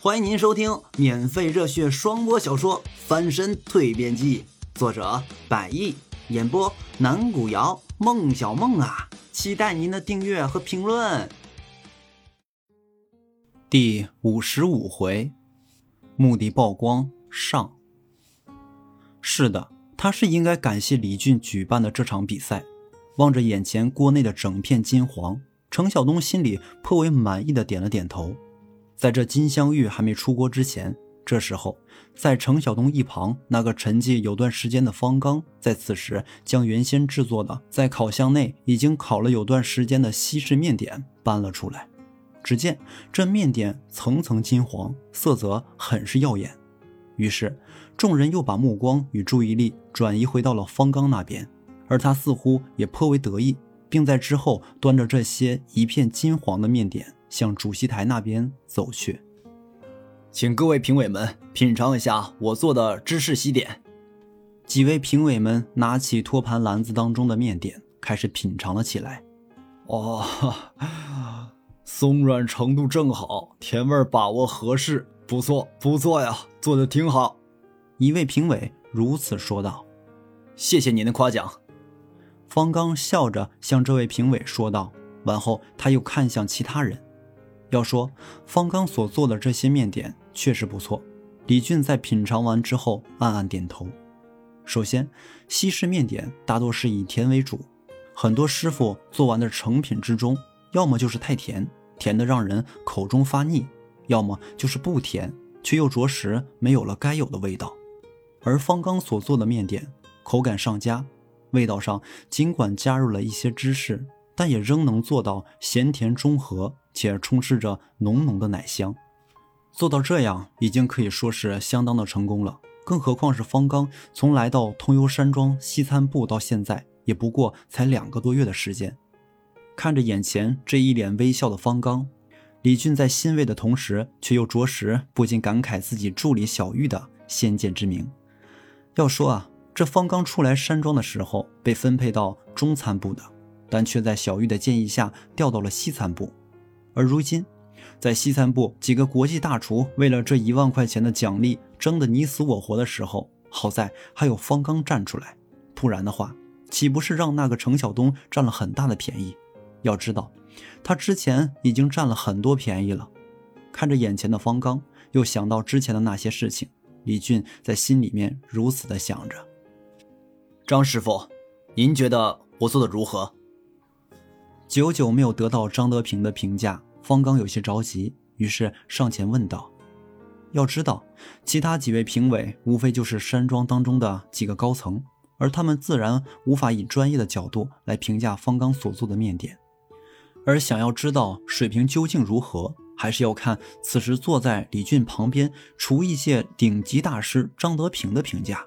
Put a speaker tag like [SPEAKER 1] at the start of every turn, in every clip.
[SPEAKER 1] 欢迎您收听免费热血双播小说《翻身蜕变记》，作者百亿，演播南古瑶、孟小梦啊，期待您的订阅和评论。第五十五回，目的曝光上。是的，他是应该感谢李俊举办的这场比赛。望着眼前锅内的整片金黄，程晓东心里颇为满意的点了点头。在这金镶玉还没出锅之前，这时候，在程晓东一旁那个沉寂有段时间的方刚，在此时将原先制作的在烤箱内已经烤了有段时间的西式面点搬了出来。只见这面点层层金黄，色泽很是耀眼。于是，众人又把目光与注意力转移回到了方刚那边，而他似乎也颇为得意，并在之后端着这些一片金黄的面点。向主席台那边走去，请各位评委们品尝一下我做的芝士西点。几位评委们拿起托盘篮子当中的面点，开始品尝了起来。
[SPEAKER 2] 哦，松软程度正好，甜味把握合适，不错不错呀，做的挺好。
[SPEAKER 1] 一位评委如此说道：“
[SPEAKER 3] 谢谢您的夸奖。”
[SPEAKER 1] 方刚笑着向这位评委说道，完后他又看向其他人。要说方刚所做的这些面点确实不错，李俊在品尝完之后暗暗点头。首先，西式面点大多是以甜为主，很多师傅做完的成品之中，要么就是太甜，甜的让人口中发腻；要么就是不甜，却又着实没有了该有的味道。而方刚所做的面点，口感上佳，味道上尽管加入了一些芝士，但也仍能做到咸甜中和。且充斥着浓浓的奶香，做到这样已经可以说是相当的成功了。更何况是方刚从来到通幽山庄西餐部到现在，也不过才两个多月的时间。看着眼前这一脸微笑的方刚，李俊在欣慰的同时，却又着实不禁感慨自己助理小玉的先见之明。要说啊，这方刚出来山庄的时候被分配到中餐部的，但却在小玉的建议下调到了西餐部。而如今，在西餐部几个国际大厨为了这一万块钱的奖励争得你死我活的时候，好在还有方刚站出来，不然的话，岂不是让那个程晓东占了很大的便宜？要知道，他之前已经占了很多便宜了。看着眼前的方刚，又想到之前的那些事情，李俊在心里面如此的想着。
[SPEAKER 3] 张师傅，您觉得我做的如何？
[SPEAKER 1] 久久没有得到张德平的评价。方刚有些着急，于是上前问道：“要知道，其他几位评委无非就是山庄当中的几个高层，而他们自然无法以专业的角度来评价方刚所做的面点。而想要知道水平究竟如何，还是要看此时坐在李俊旁边厨艺界顶级大师张德平的评价。”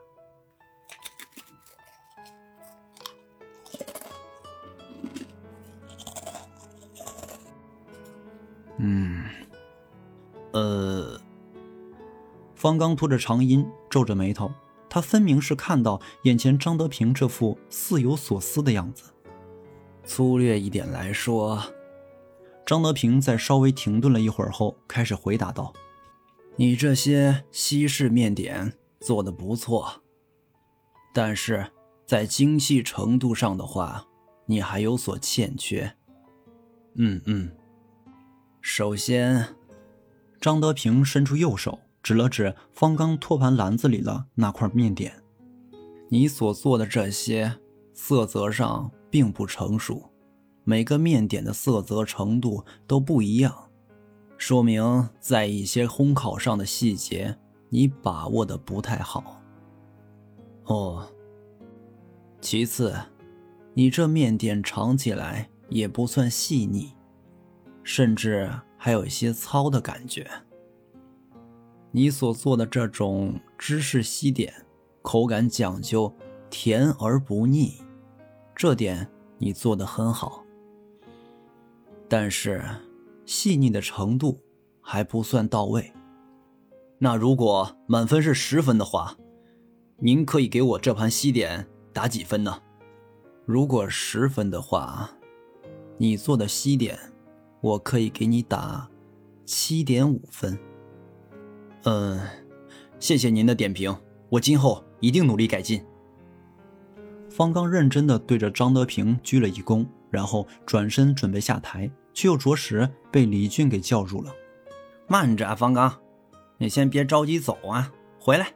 [SPEAKER 1] 呃，方刚拖着长音，皱着眉头，他分明是看到眼前张德平这副似有所思的样子。
[SPEAKER 3] 粗略一点来说，
[SPEAKER 1] 张德平在稍微停顿了一会儿后，开始回答道：“
[SPEAKER 3] 你这些西式面点做的不错，但是在精细程度上的话，你还有所欠缺。”
[SPEAKER 1] 嗯嗯。
[SPEAKER 3] 首先，
[SPEAKER 1] 张德平伸出右手，指了指方刚托盘篮子里的那块面点：“
[SPEAKER 3] 你所做的这些色泽上并不成熟，每个面点的色泽程度都不一样，说明在一些烘烤上的细节你把握的不太好。哦，其次，你这面点尝起来也不算细腻。”甚至还有一些糙的感觉。你所做的这种芝士西点，口感讲究甜而不腻，这点你做的很好。但是细腻的程度还不算到位。那如果满分是十分的话，您可以给我这盘西点打几分呢？
[SPEAKER 1] 如果十分的话，你做的西点。我可以给你打七点五分。
[SPEAKER 3] 嗯，谢谢您的点评，我今后一定努力改进。
[SPEAKER 1] 方刚认真的对着张德平鞠了一躬，然后转身准备下台，却又着实被李俊给叫住了。
[SPEAKER 3] 慢着啊，方刚，你先别着急走啊，回来。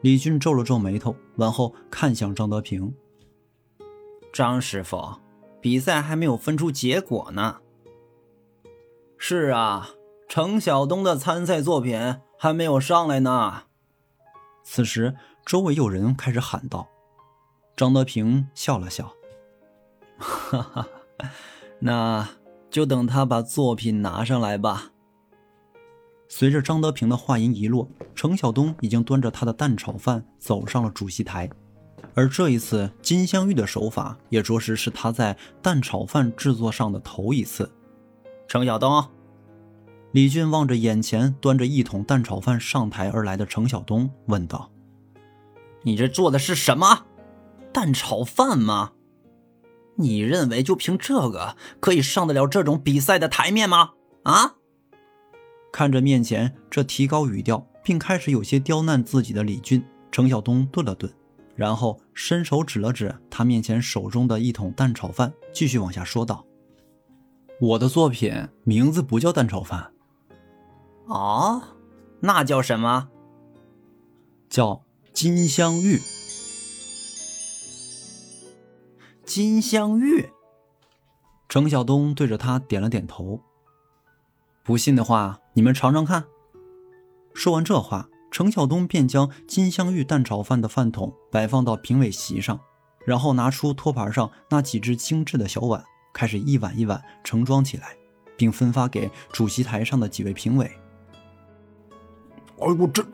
[SPEAKER 1] 李俊皱了皱眉头，然后看向张德平：“
[SPEAKER 3] 张师傅，比赛还没有分出结果呢。”“是啊，程晓东的参赛作品还没有上来呢。”
[SPEAKER 1] 此时，周围有人开始喊道。张德平笑了笑：“
[SPEAKER 3] 哈哈，那就等他把作品拿上来吧。”
[SPEAKER 1] 随着张德平的话音一落，程晓东已经端着他的蛋炒饭走上了主席台，而这一次金镶玉的手法也着实是他在蛋炒饭制作上的头一次。
[SPEAKER 3] 程晓东，
[SPEAKER 1] 李俊望着眼前端着一桶蛋炒饭上台而来的程晓东，问道：“
[SPEAKER 3] 你这做的是什么？蛋炒饭吗？你认为就凭这个可以上得了这种比赛的台面吗？啊？”
[SPEAKER 1] 看着面前这提高语调并开始有些刁难自己的李俊，程晓东顿了顿，然后伸手指了指他面前手中的一桶蛋炒饭，继续往下说道：“我的作品名字不叫蛋炒饭，
[SPEAKER 3] 哦，那叫什么？
[SPEAKER 1] 叫金镶玉。
[SPEAKER 3] 金镶玉。”
[SPEAKER 1] 程晓东对着他点了点头。不信的话，你们尝尝看。说完这话，程晓东便将金镶玉蛋炒饭的饭桶摆放到评委席上，然后拿出托盘上那几只精致的小碗，开始一碗一碗盛装起来，并分发给主席台上的几位评委。
[SPEAKER 2] 哎呦，这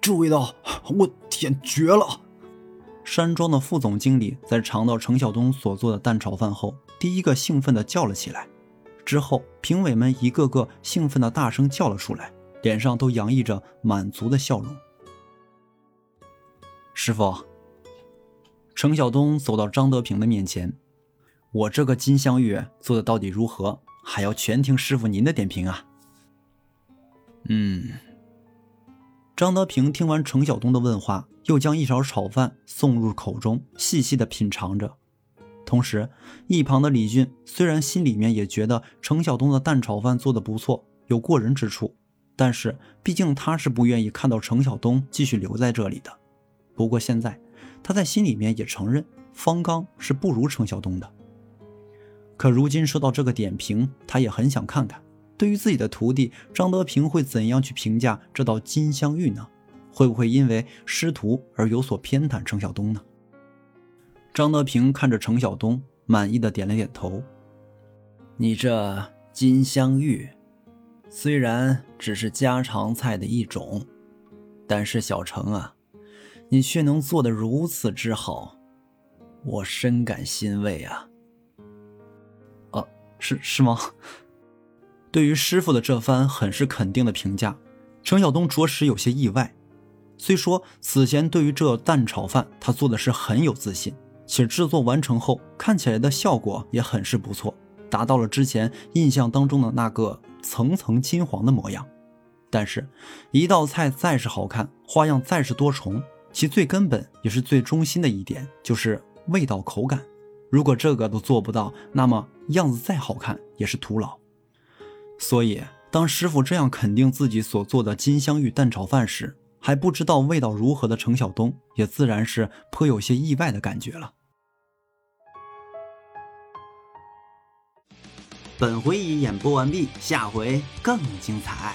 [SPEAKER 2] 这味道，我天，绝了！
[SPEAKER 1] 山庄的副总经理在尝到程晓东所做的蛋炒饭后，第一个兴奋地叫了起来。之后，评委们一个个兴奋的大声叫了出来，脸上都洋溢着满足的笑容。师傅，程晓东走到张德平的面前：“我这个金镶玉做的到底如何？还要全听师傅您的点评啊。”
[SPEAKER 3] 嗯。
[SPEAKER 1] 张德平听完程晓东的问话，又将一勺炒饭送入口中，细细的品尝着。同时，一旁的李俊虽然心里面也觉得程晓东的蛋炒饭做的不错，有过人之处，但是毕竟他是不愿意看到程晓东继续留在这里的。不过现在，他在心里面也承认方刚是不如程晓东的。可如今说到这个点评，他也很想看看，对于自己的徒弟张德平会怎样去评价这道金镶玉呢？会不会因为师徒而有所偏袒程晓东呢？张德平看着程晓东，满意的点了点头。
[SPEAKER 3] 你这金镶玉，虽然只是家常菜的一种，但是小程啊，你却能做得如此之好，我深感欣慰啊！
[SPEAKER 1] 啊，是是吗？对于师傅的这番很是肯定的评价，程晓东着实有些意外。虽说此前对于这蛋炒饭，他做的是很有自信。且制作完成后看起来的效果也很是不错，达到了之前印象当中的那个层层金黄的模样。但是，一道菜再是好看，花样再是多重，其最根本也是最中心的一点就是味道口感。如果这个都做不到，那么样子再好看也是徒劳。所以，当师傅这样肯定自己所做的金镶玉蛋炒饭时，还不知道味道如何的程晓东，也自然是颇有些意外的感觉了。
[SPEAKER 4] 本回已演播完毕，下回更精彩。